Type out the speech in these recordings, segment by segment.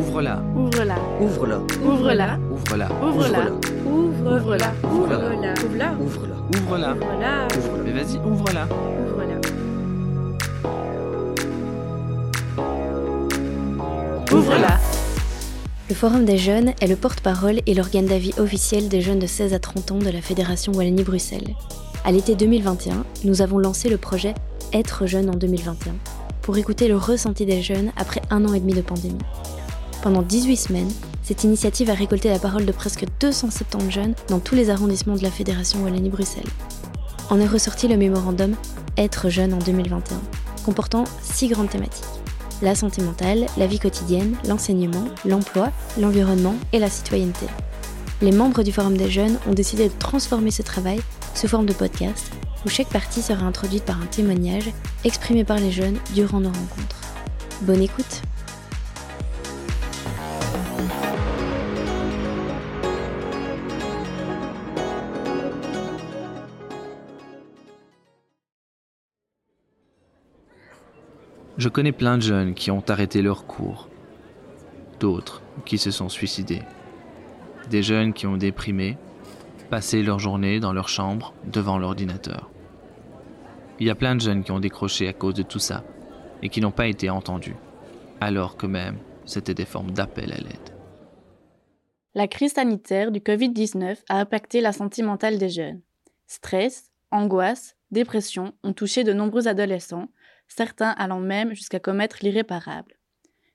Ouvre-la. Ouvre-la. Ouvre-la. Ouvre-la. Ouvre-la. Ouvre-la. Ouvre-la. Ouvre-la. Ouvre-la. Ouvre-la. Ouvre-la. Ouvre-la. Ouvre-la. Ouvre-la. Mais vas-y, ouvre-la. Ouvre-la. Ouvre-la. Le Forum des jeunes est le porte-parole et l'organe d'avis officiel des jeunes de 16 à 30 ans de la Fédération Wallonie-Bruxelles. À l'été 2021, nous avons lancé le projet Être jeune en 2021 pour écouter le ressenti des jeunes après un an et demi de pandémie. Pendant 18 semaines, cette initiative a récolté la parole de presque 270 jeunes dans tous les arrondissements de la Fédération Wallonie-Bruxelles. En est ressorti le mémorandum Être jeune en 2021, comportant six grandes thématiques la santé mentale, la vie quotidienne, l'enseignement, l'emploi, l'environnement et la citoyenneté. Les membres du Forum des jeunes ont décidé de transformer ce travail sous forme de podcast, où chaque partie sera introduite par un témoignage exprimé par les jeunes durant nos rencontres. Bonne écoute Je connais plein de jeunes qui ont arrêté leur cours. D'autres qui se sont suicidés. Des jeunes qui ont déprimé, passé leur journée dans leur chambre devant l'ordinateur. Il y a plein de jeunes qui ont décroché à cause de tout ça et qui n'ont pas été entendus, alors que même c'était des formes d'appel à l'aide. La crise sanitaire du Covid-19 a impacté la santé mentale des jeunes. Stress, angoisse, dépression ont touché de nombreux adolescents, certains allant même jusqu'à commettre l'irréparable.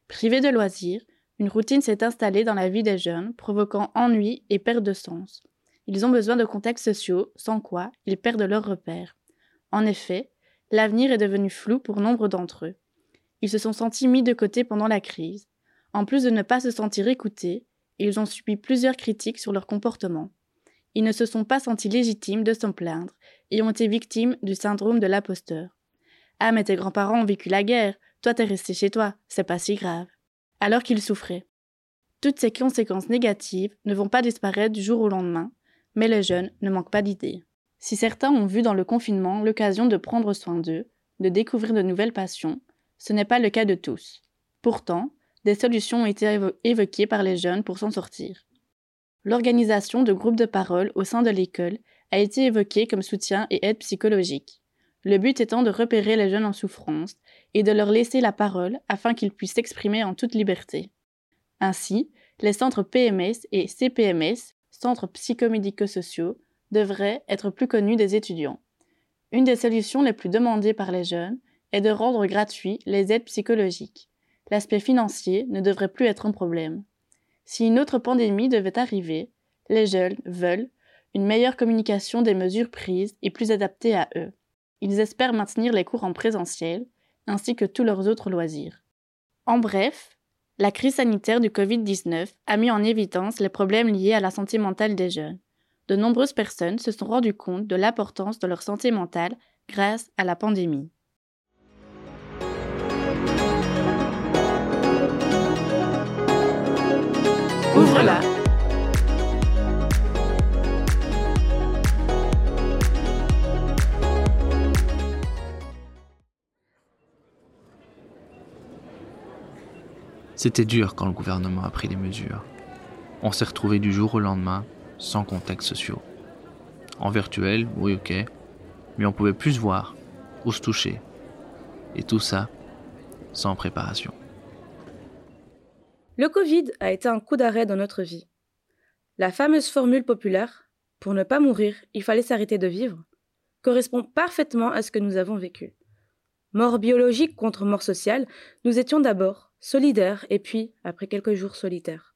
Privés de loisirs, une routine s'est installée dans la vie des jeunes, provoquant ennui et perte de sens. Ils ont besoin de contacts sociaux, sans quoi ils perdent leurs repères. En effet, l'avenir est devenu flou pour nombre d'entre eux. Ils se sont sentis mis de côté pendant la crise. En plus de ne pas se sentir écoutés, ils ont subi plusieurs critiques sur leur comportement. Ils ne se sont pas sentis légitimes de s'en plaindre et ont été victimes du syndrome de l'imposteur. Ah, mais tes grands-parents ont vécu la guerre, toi t'es resté chez toi, c'est pas si grave. Alors qu'ils souffraient. Toutes ces conséquences négatives ne vont pas disparaître du jour au lendemain, mais les jeunes ne manquent pas d'idées. Si certains ont vu dans le confinement l'occasion de prendre soin d'eux, de découvrir de nouvelles passions, ce n'est pas le cas de tous. Pourtant, des solutions ont été évo évoquées par les jeunes pour s'en sortir. L'organisation de groupes de parole au sein de l'école a été évoquée comme soutien et aide psychologique. Le but étant de repérer les jeunes en souffrance et de leur laisser la parole afin qu'ils puissent s'exprimer en toute liberté. Ainsi, les centres PMS et CPMS, centres psychomédico-sociaux, devraient être plus connus des étudiants. Une des solutions les plus demandées par les jeunes est de rendre gratuits les aides psychologiques. L'aspect financier ne devrait plus être un problème. Si une autre pandémie devait arriver, les jeunes veulent une meilleure communication des mesures prises et plus adaptées à eux. Ils espèrent maintenir les cours en présentiel, ainsi que tous leurs autres loisirs. En bref, la crise sanitaire du Covid-19 a mis en évidence les problèmes liés à la santé mentale des jeunes. De nombreuses personnes se sont rendues compte de l'importance de leur santé mentale grâce à la pandémie. C'était dur quand le gouvernement a pris les mesures. On s'est retrouvé du jour au lendemain sans contacts sociaux. En virtuel, oui ok, mais on pouvait plus se voir ou se toucher. Et tout ça sans préparation. Le Covid a été un coup d'arrêt dans notre vie. La fameuse formule populaire pour ne pas mourir, il fallait s'arrêter de vivre correspond parfaitement à ce que nous avons vécu. Mort biologique contre mort sociale, nous étions d'abord solidaires et puis, après quelques jours, solitaires.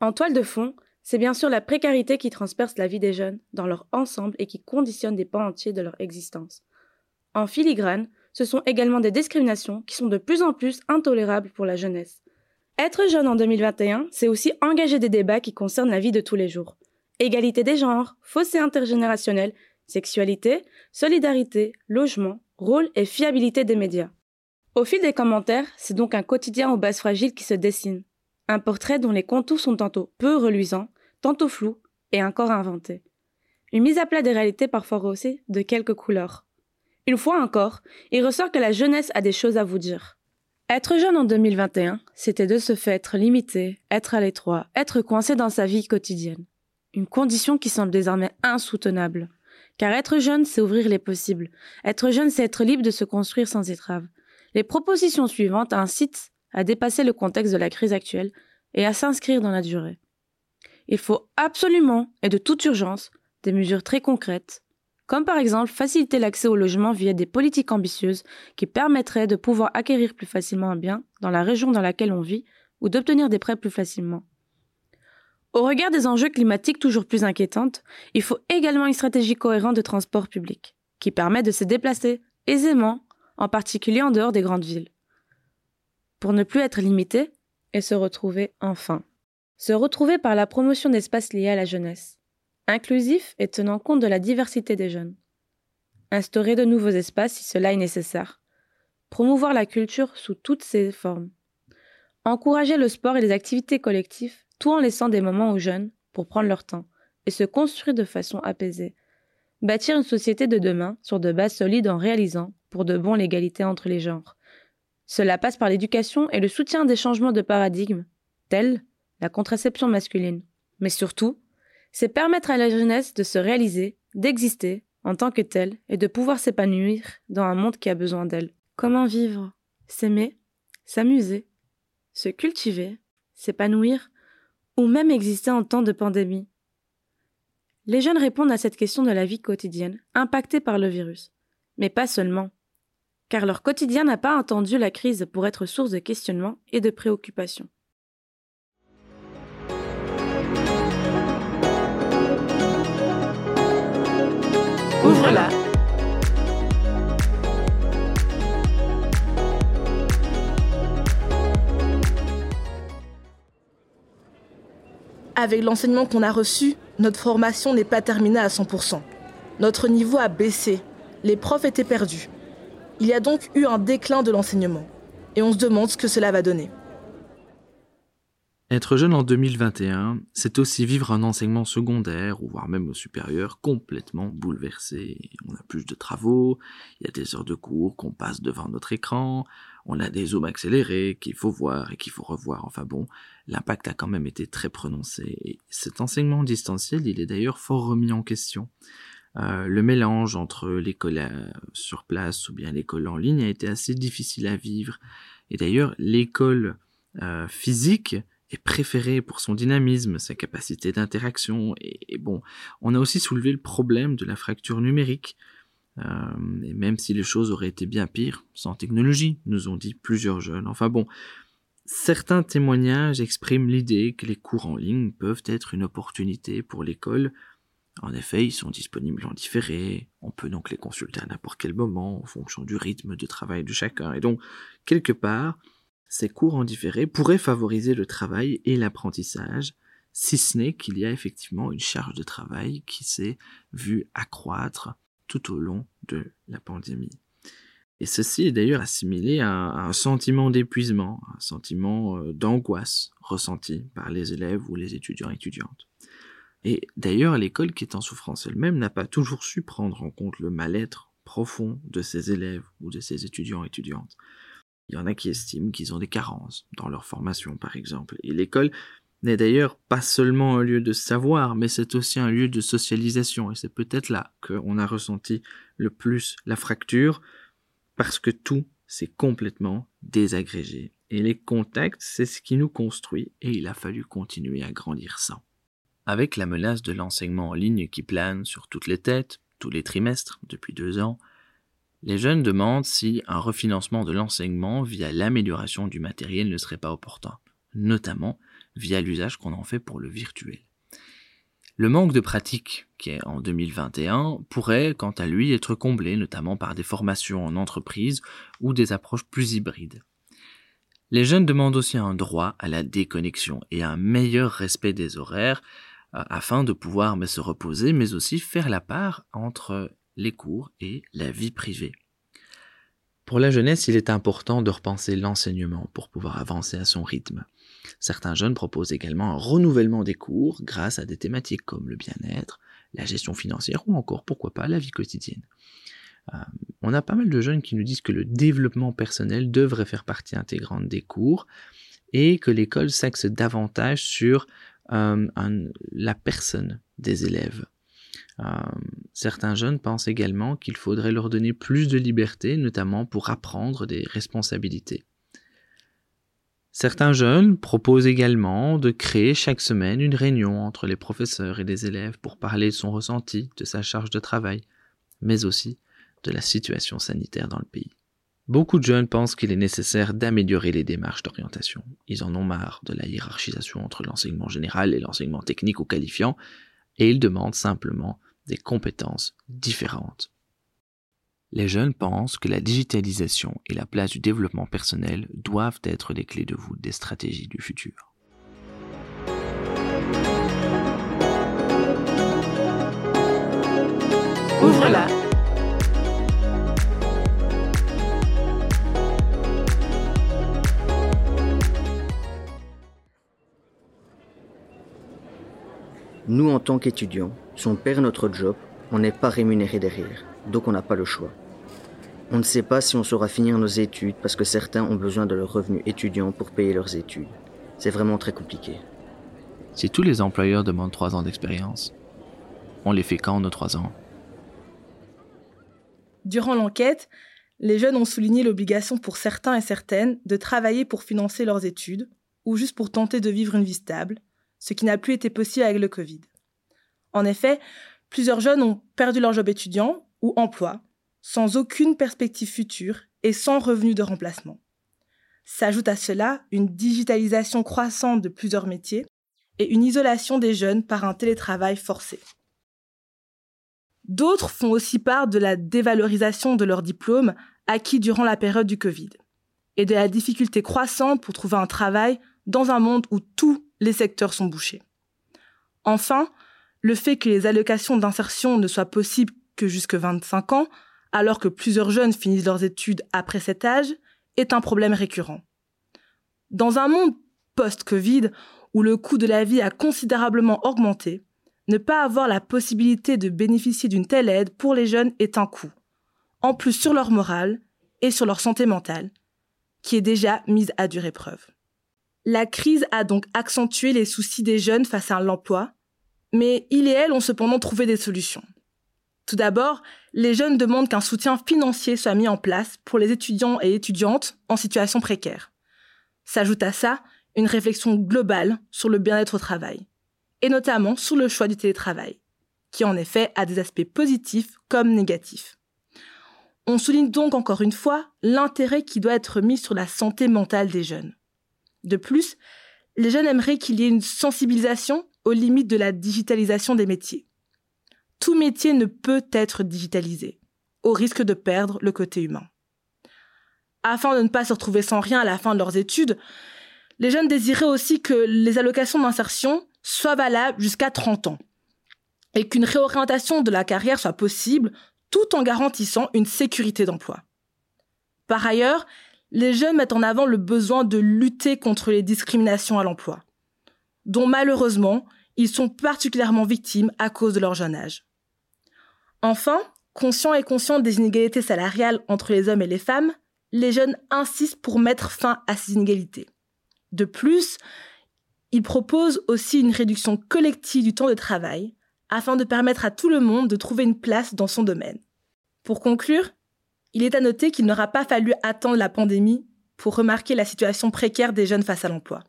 En toile de fond, c'est bien sûr la précarité qui transperce la vie des jeunes dans leur ensemble et qui conditionne des pans entiers de leur existence. En filigrane, ce sont également des discriminations qui sont de plus en plus intolérables pour la jeunesse. Être jeune en 2021, c'est aussi engager des débats qui concernent la vie de tous les jours. Égalité des genres, fossé intergénérationnel, sexualité, solidarité, logement, rôle et fiabilité des médias. Au fil des commentaires, c'est donc un quotidien aux bases fragiles qui se dessine. Un portrait dont les contours sont tantôt peu reluisants, tantôt flous et encore inventés. Une mise à plat des réalités parfois rehaussées de quelques couleurs. Une fois encore, il ressort que la jeunesse a des choses à vous dire. Être jeune en 2021, c'était de ce fait être limité, être à l'étroit, être coincé dans sa vie quotidienne. Une condition qui semble désormais insoutenable. Car être jeune, c'est ouvrir les possibles. Être jeune, c'est être libre de se construire sans étrave. Les propositions suivantes incitent à dépasser le contexte de la crise actuelle et à s'inscrire dans la durée. Il faut absolument, et de toute urgence, des mesures très concrètes, comme par exemple faciliter l'accès au logement via des politiques ambitieuses qui permettraient de pouvoir acquérir plus facilement un bien dans la région dans laquelle on vit ou d'obtenir des prêts plus facilement. Au regard des enjeux climatiques toujours plus inquiétantes, il faut également une stratégie cohérente de transport public, qui permet de se déplacer aisément, en particulier en dehors des grandes villes. Pour ne plus être limité et se retrouver enfin. Se retrouver par la promotion d'espaces liés à la jeunesse, inclusif et tenant compte de la diversité des jeunes. Instaurer de nouveaux espaces si cela est nécessaire. Promouvoir la culture sous toutes ses formes. Encourager le sport et les activités collectives, tout en laissant des moments aux jeunes pour prendre leur temps et se construire de façon apaisée. Bâtir une société de demain sur de bases solides en réalisant, pour de bon, l'égalité entre les genres. Cela passe par l'éducation et le soutien des changements de paradigme, tels la contraception masculine. Mais surtout, c'est permettre à la jeunesse de se réaliser, d'exister en tant que telle et de pouvoir s'épanouir dans un monde qui a besoin d'elle. Comment vivre S'aimer S'amuser Se cultiver S'épanouir Ou même exister en temps de pandémie? Les jeunes répondent à cette question de la vie quotidienne, impactée par le virus. Mais pas seulement. Car leur quotidien n'a pas entendu la crise pour être source de questionnement et de préoccupation. Ouvre-la. Avec l'enseignement qu'on a reçu, notre formation n'est pas terminée à 100%. Notre niveau a baissé. Les profs étaient perdus. Il y a donc eu un déclin de l'enseignement. Et on se demande ce que cela va donner. Être jeune en 2021, c'est aussi vivre un enseignement secondaire, ou voire même au supérieur, complètement bouleversé. On a plus de travaux, il y a des heures de cours qu'on passe devant notre écran, on a des zooms accélérés qu'il faut voir et qu'il faut revoir. Enfin bon, l'impact a quand même été très prononcé. Et cet enseignement distanciel, il est d'ailleurs fort remis en question. Euh, le mélange entre l'école euh, sur place ou bien l'école en ligne a été assez difficile à vivre. Et d'ailleurs, l'école euh, physique est préféré pour son dynamisme, sa capacité d'interaction, et, bon, on a aussi soulevé le problème de la fracture numérique, et même si les choses auraient été bien pires, sans technologie, nous ont dit plusieurs jeunes. Enfin bon, certains témoignages expriment l'idée que les cours en ligne peuvent être une opportunité pour l'école. En effet, ils sont disponibles en différé, on peut donc les consulter à n'importe quel moment en fonction du rythme de travail de chacun. Et donc, quelque part, ces cours en différé pourraient favoriser le travail et l'apprentissage, si ce n'est qu'il y a effectivement une charge de travail qui s'est vue accroître tout au long de la pandémie. Et ceci est d'ailleurs assimilé à, un sentiment d'épuisement, un sentiment euh, d'angoisse ressenti par les élèves ou les étudiants et étudiantes. Et d'ailleurs, l'école qui est en souffrance elle-même n'a pas toujours su prendre en compte le mal-être profond de ses élèves ou de ses étudiants et étudiantes. Il y en a qui estiment qu'ils ont des carences dans leur formation, par exemple. Et l'école n'est d'ailleurs pas seulement un lieu de savoir, mais c'est aussi un lieu de socialisation. Et c'est peut-être là qu'on a ressenti le plus la fracture, parce que tout s'est complètement désagrégé. Et les contacts, c'est ce qui nous construit, et il a fallu continuer à grandir sans. Avec la menace de l'enseignement en ligne qui plane sur toutes les têtes, tous les trimestres, depuis deux ans, les jeunes demandent si un refinancement de l'enseignement via l'amélioration du matériel ne serait pas opportun, notamment via l'usage qu'on en fait pour le virtuel. Le manque de pratique, qui est en 2021, pourrait quant à lui être comblé notamment par des formations en entreprise ou des approches plus hybrides. Les jeunes demandent aussi un droit à la déconnexion et un meilleur respect des horaires afin de pouvoir se reposer mais aussi faire la part entre les cours et la vie privée. Pour la jeunesse, il est important de repenser l'enseignement pour pouvoir avancer à son rythme. Certains jeunes proposent également un renouvellement des cours grâce à des thématiques comme le bien-être, la gestion financière ou encore, pourquoi pas, la vie quotidienne. Euh, on a pas mal de jeunes qui nous disent que le développement personnel devrait faire partie intégrante des cours et que l'école s'axe davantage sur euh, la personne des élèves. Euh, certains jeunes pensent également qu'il faudrait leur donner plus de liberté, notamment pour apprendre des responsabilités. Certains jeunes proposent également de créer chaque semaine une réunion entre les professeurs et les élèves pour parler de son ressenti, de sa charge de travail, mais aussi de la situation sanitaire dans le pays. Beaucoup de jeunes pensent qu'il est nécessaire d'améliorer les démarches d'orientation. Ils en ont marre de la hiérarchisation entre l'enseignement général et l'enseignement technique ou qualifiant, et ils demandent simplement des compétences différentes. Les jeunes pensent que la digitalisation et la place du développement personnel doivent être les clés de voûte des stratégies du futur. Ouvre-la Nous, en tant qu'étudiants, si on perd notre job, on n'est pas rémunéré derrière, donc on n'a pas le choix. On ne sait pas si on saura finir nos études parce que certains ont besoin de leur revenu étudiant pour payer leurs études. C'est vraiment très compliqué. Si tous les employeurs demandent trois ans d'expérience, on les fait quand nos trois ans? Durant l'enquête, les jeunes ont souligné l'obligation pour certains et certaines de travailler pour financer leurs études ou juste pour tenter de vivre une vie stable, ce qui n'a plus été possible avec le Covid. En effet, plusieurs jeunes ont perdu leur job étudiant ou emploi, sans aucune perspective future et sans revenu de remplacement. S'ajoute à cela une digitalisation croissante de plusieurs métiers et une isolation des jeunes par un télétravail forcé. D'autres font aussi part de la dévalorisation de leur diplôme acquis durant la période du Covid et de la difficulté croissante pour trouver un travail dans un monde où tous les secteurs sont bouchés. Enfin, le fait que les allocations d'insertion ne soient possibles que jusque 25 ans, alors que plusieurs jeunes finissent leurs études après cet âge, est un problème récurrent. Dans un monde post-Covid, où le coût de la vie a considérablement augmenté, ne pas avoir la possibilité de bénéficier d'une telle aide pour les jeunes est un coût, en plus sur leur morale et sur leur santé mentale, qui est déjà mise à dure épreuve. La crise a donc accentué les soucis des jeunes face à l'emploi, mais il et elle ont cependant trouvé des solutions. Tout d'abord, les jeunes demandent qu'un soutien financier soit mis en place pour les étudiants et étudiantes en situation précaire. S'ajoute à ça une réflexion globale sur le bien-être au travail, et notamment sur le choix du télétravail, qui en effet a des aspects positifs comme négatifs. On souligne donc encore une fois l'intérêt qui doit être mis sur la santé mentale des jeunes. De plus, les jeunes aimeraient qu'il y ait une sensibilisation aux limites de la digitalisation des métiers. Tout métier ne peut être digitalisé, au risque de perdre le côté humain. Afin de ne pas se retrouver sans rien à la fin de leurs études, les jeunes désiraient aussi que les allocations d'insertion soient valables jusqu'à 30 ans et qu'une réorientation de la carrière soit possible tout en garantissant une sécurité d'emploi. Par ailleurs, les jeunes mettent en avant le besoin de lutter contre les discriminations à l'emploi, dont malheureusement ils sont particulièrement victimes à cause de leur jeune âge. Enfin, conscients et conscients des inégalités salariales entre les hommes et les femmes, les jeunes insistent pour mettre fin à ces inégalités. De plus, ils proposent aussi une réduction collective du temps de travail afin de permettre à tout le monde de trouver une place dans son domaine. Pour conclure, il est à noter qu'il n'aura pas fallu attendre la pandémie pour remarquer la situation précaire des jeunes face à l'emploi.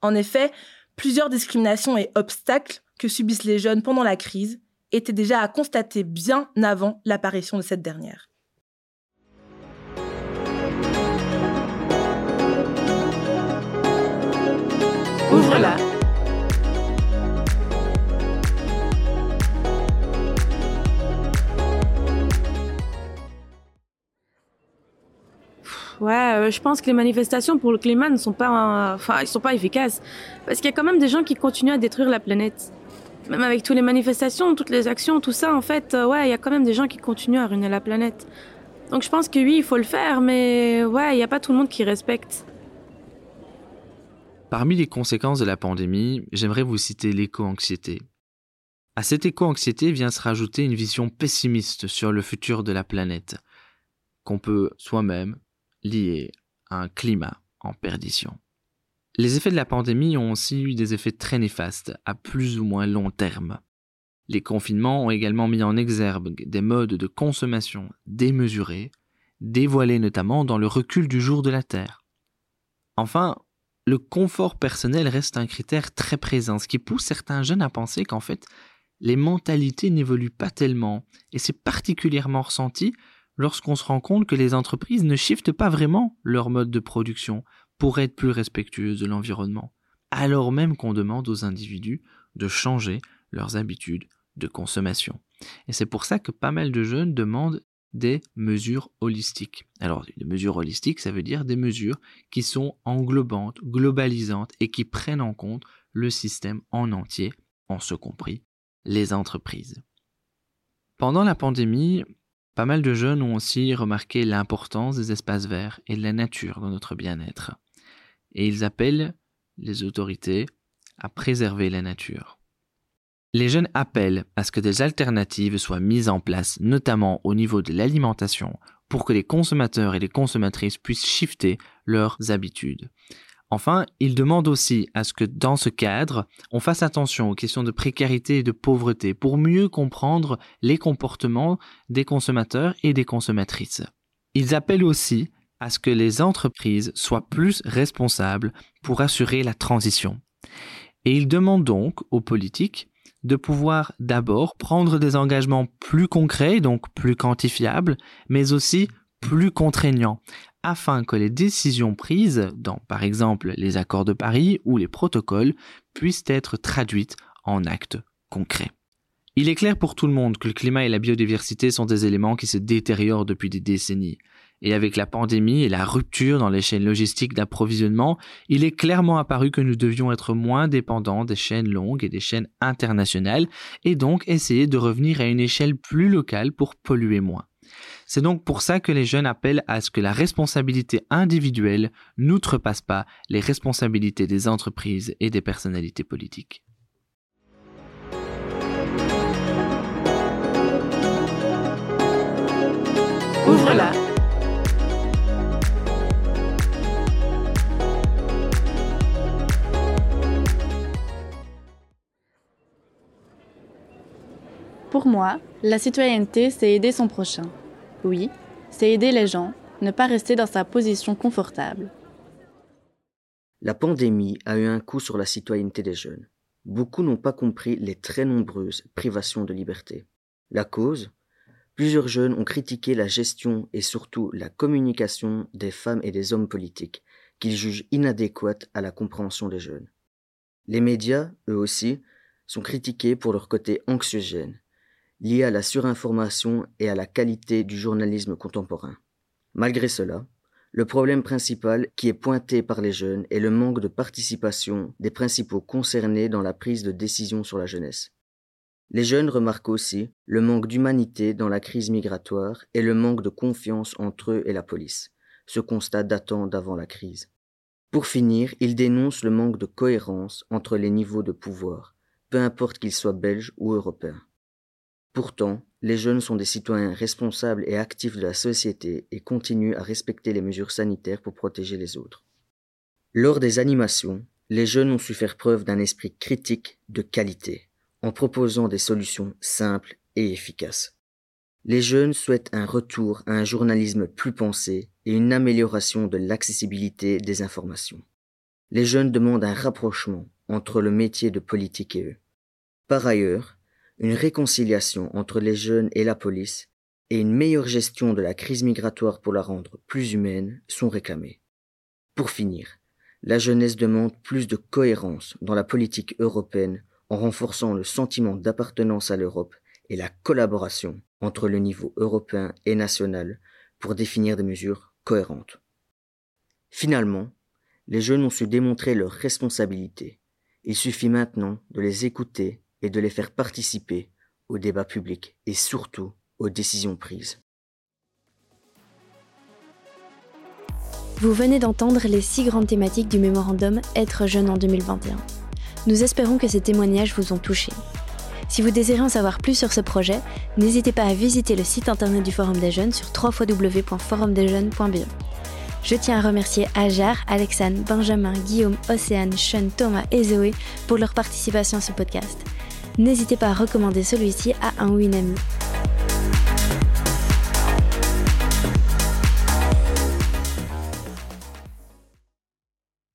En effet, plusieurs discriminations et obstacles que subissent les jeunes pendant la crise étaient déjà à constater bien avant l'apparition de cette dernière. Ouais, euh, je pense que les manifestations pour le climat ne sont pas, enfin, ils sont pas efficaces, parce qu'il y a quand même des gens qui continuent à détruire la planète. Même avec toutes les manifestations, toutes les actions, tout ça, en fait, euh, ouais, il y a quand même des gens qui continuent à ruiner la planète. Donc je pense que oui, il faut le faire, mais ouais, il n'y a pas tout le monde qui respecte. Parmi les conséquences de la pandémie, j'aimerais vous citer l'éco-anxiété. À cette éco-anxiété vient se rajouter une vision pessimiste sur le futur de la planète, qu'on peut soi-même lier à un climat en perdition. Les effets de la pandémie ont aussi eu des effets très néfastes à plus ou moins long terme. Les confinements ont également mis en exergue des modes de consommation démesurés, dévoilés notamment dans le recul du jour de la Terre. Enfin, le confort personnel reste un critère très présent, ce qui pousse certains jeunes à penser qu'en fait, les mentalités n'évoluent pas tellement, et c'est particulièrement ressenti lorsqu'on se rend compte que les entreprises ne shiftent pas vraiment leur mode de production pour être plus respectueuses de l'environnement, alors même qu'on demande aux individus de changer leurs habitudes de consommation. Et c'est pour ça que pas mal de jeunes demandent des mesures holistiques. Alors, des mesures holistiques, ça veut dire des mesures qui sont englobantes, globalisantes et qui prennent en compte le système en entier, en ce compris les entreprises. Pendant la pandémie, pas mal de jeunes ont aussi remarqué l'importance des espaces verts et de la nature dans notre bien-être. Et ils appellent les autorités à préserver la nature. Les jeunes appellent à ce que des alternatives soient mises en place, notamment au niveau de l'alimentation, pour que les consommateurs et les consommatrices puissent shifter leurs habitudes. Enfin, ils demandent aussi à ce que dans ce cadre, on fasse attention aux questions de précarité et de pauvreté pour mieux comprendre les comportements des consommateurs et des consommatrices. Ils appellent aussi à ce que les entreprises soient plus responsables pour assurer la transition. Et ils demandent donc aux politiques de pouvoir d'abord prendre des engagements plus concrets, donc plus quantifiables, mais aussi plus contraignants, afin que les décisions prises dans, par exemple, les accords de Paris ou les protocoles puissent être traduites en actes concrets. Il est clair pour tout le monde que le climat et la biodiversité sont des éléments qui se détériorent depuis des décennies. Et avec la pandémie et la rupture dans les chaînes logistiques d'approvisionnement, il est clairement apparu que nous devions être moins dépendants des chaînes longues et des chaînes internationales, et donc essayer de revenir à une échelle plus locale pour polluer moins. C'est donc pour ça que les jeunes appellent à ce que la responsabilité individuelle n'outrepasse pas les responsabilités des entreprises et des personnalités politiques. Ouvre-la Pour moi, la citoyenneté, c'est aider son prochain. Oui, c'est aider les gens, ne pas rester dans sa position confortable. La pandémie a eu un coup sur la citoyenneté des jeunes. Beaucoup n'ont pas compris les très nombreuses privations de liberté. La cause? Plusieurs jeunes ont critiqué la gestion et surtout la communication des femmes et des hommes politiques, qu'ils jugent inadéquates à la compréhension des jeunes. Les médias, eux aussi, sont critiqués pour leur côté anxiogène, lié à la surinformation et à la qualité du journalisme contemporain. Malgré cela, le problème principal qui est pointé par les jeunes est le manque de participation des principaux concernés dans la prise de décision sur la jeunesse. Les jeunes remarquent aussi le manque d'humanité dans la crise migratoire et le manque de confiance entre eux et la police, ce constat datant d'avant la crise. Pour finir, ils dénoncent le manque de cohérence entre les niveaux de pouvoir, peu importe qu'ils soient belges ou européens. Pourtant, les jeunes sont des citoyens responsables et actifs de la société et continuent à respecter les mesures sanitaires pour protéger les autres. Lors des animations, les jeunes ont su faire preuve d'un esprit critique de qualité, en proposant des solutions simples et efficaces. Les jeunes souhaitent un retour à un journalisme plus pensé et une amélioration de l'accessibilité des informations. Les jeunes demandent un rapprochement entre le métier de politique et eux. Par ailleurs, une réconciliation entre les jeunes et la police et une meilleure gestion de la crise migratoire pour la rendre plus humaine sont réclamées. Pour finir, la jeunesse demande plus de cohérence dans la politique européenne en renforçant le sentiment d'appartenance à l'Europe et la collaboration entre le niveau européen et national pour définir des mesures cohérentes. Finalement, les jeunes ont su démontrer leur responsabilité. Il suffit maintenant de les écouter et de les faire participer au débat public et surtout aux décisions prises. Vous venez d'entendre les six grandes thématiques du mémorandum Être jeune en 2021. Nous espérons que ces témoignages vous ont touché. Si vous désirez en savoir plus sur ce projet, n'hésitez pas à visiter le site internet du Forum des Jeunes sur www.forumdesjeunes.bio. Je tiens à remercier Ajar, Alexane, Benjamin, Guillaume, Océane, Sean, Thomas et Zoé pour leur participation à ce podcast. N'hésitez pas à recommander celui-ci à un ou une amie.